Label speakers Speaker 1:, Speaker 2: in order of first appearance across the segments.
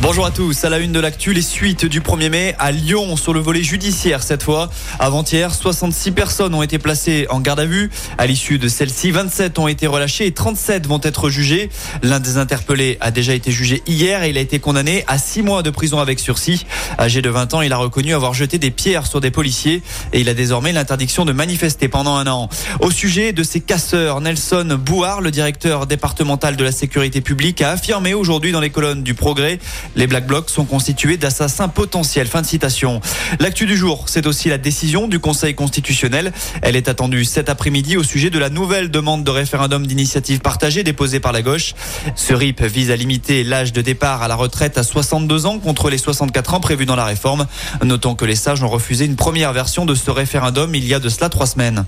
Speaker 1: Bonjour à tous, à la une de l'actu, les suites du 1er mai à Lyon sur le volet judiciaire cette fois. Avant-hier, 66 personnes ont été placées en garde à vue. À l'issue de celle-ci, 27 ont été relâchées et 37 vont être jugées. L'un des interpellés a déjà été jugé hier et il a été condamné à 6 mois de prison avec sursis. Âgé de 20 ans, il a reconnu avoir jeté des pierres sur des policiers et il a désormais l'interdiction de manifester pendant un an. Au sujet de ces casseurs, Nelson Bouard, le directeur départemental de la sécurité publique, a affirmé aujourd'hui dans les colonnes du Progrès les Black Blocs sont constitués d'assassins potentiels. Fin de citation. L'actu du jour, c'est aussi la décision du Conseil constitutionnel. Elle est attendue cet après-midi au sujet de la nouvelle demande de référendum d'initiative partagée déposée par la gauche. Ce RIP vise à limiter l'âge de départ à la retraite à 62 ans contre les 64 ans prévus dans la réforme. Notons que les sages ont refusé une première version de ce référendum il y a de cela trois semaines.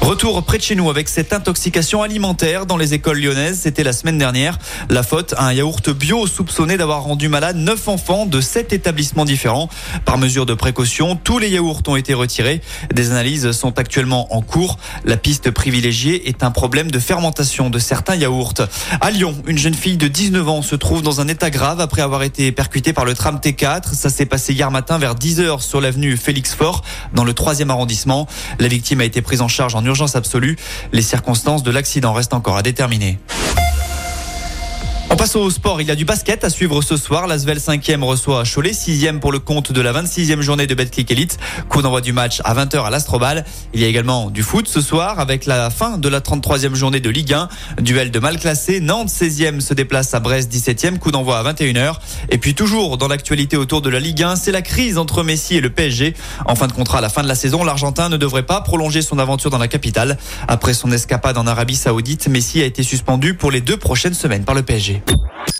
Speaker 1: Retour près de chez nous avec cette intoxication alimentaire dans les écoles lyonnaises. C'était la semaine dernière. La faute à un yaourt bio soupçonné d'avoir rendu malade neuf enfants de sept établissements différents. Par mesure de précaution, tous les yaourts ont été retirés. Des analyses sont actuellement en cours. La piste privilégiée est un problème de fermentation de certains yaourts. À Lyon, une jeune fille de 19 ans se trouve dans un état grave après avoir été percutée par le tram T4. Ça s'est passé hier matin vers 10h sur l'avenue Félix Fort dans le 3e arrondissement. La victime a été prise en charge en absolue. Les circonstances de l'accident restent encore à déterminer. On passe au sport. Il y a du basket à suivre ce soir. L'Asvel 5e reçoit Cholet, 6e pour le compte de la 26e journée de Betclic Elite. Coup d'envoi du match à 20h à l'Astrobal. Il y a également du foot ce soir avec la fin de la 33e journée de Ligue 1. Duel de mal classé. Nantes 16e se déplace à Brest 17e. Coup d'envoi à 21h. Et puis toujours dans l'actualité autour de la Ligue 1, c'est la crise entre Messi et le PSG. En fin de contrat à la fin de la saison, l'Argentin ne devrait pas prolonger son aventure dans la capitale. Après son escapade en Arabie Saoudite, Messi a été suspendu pour les deux prochaines semaines par le PSG.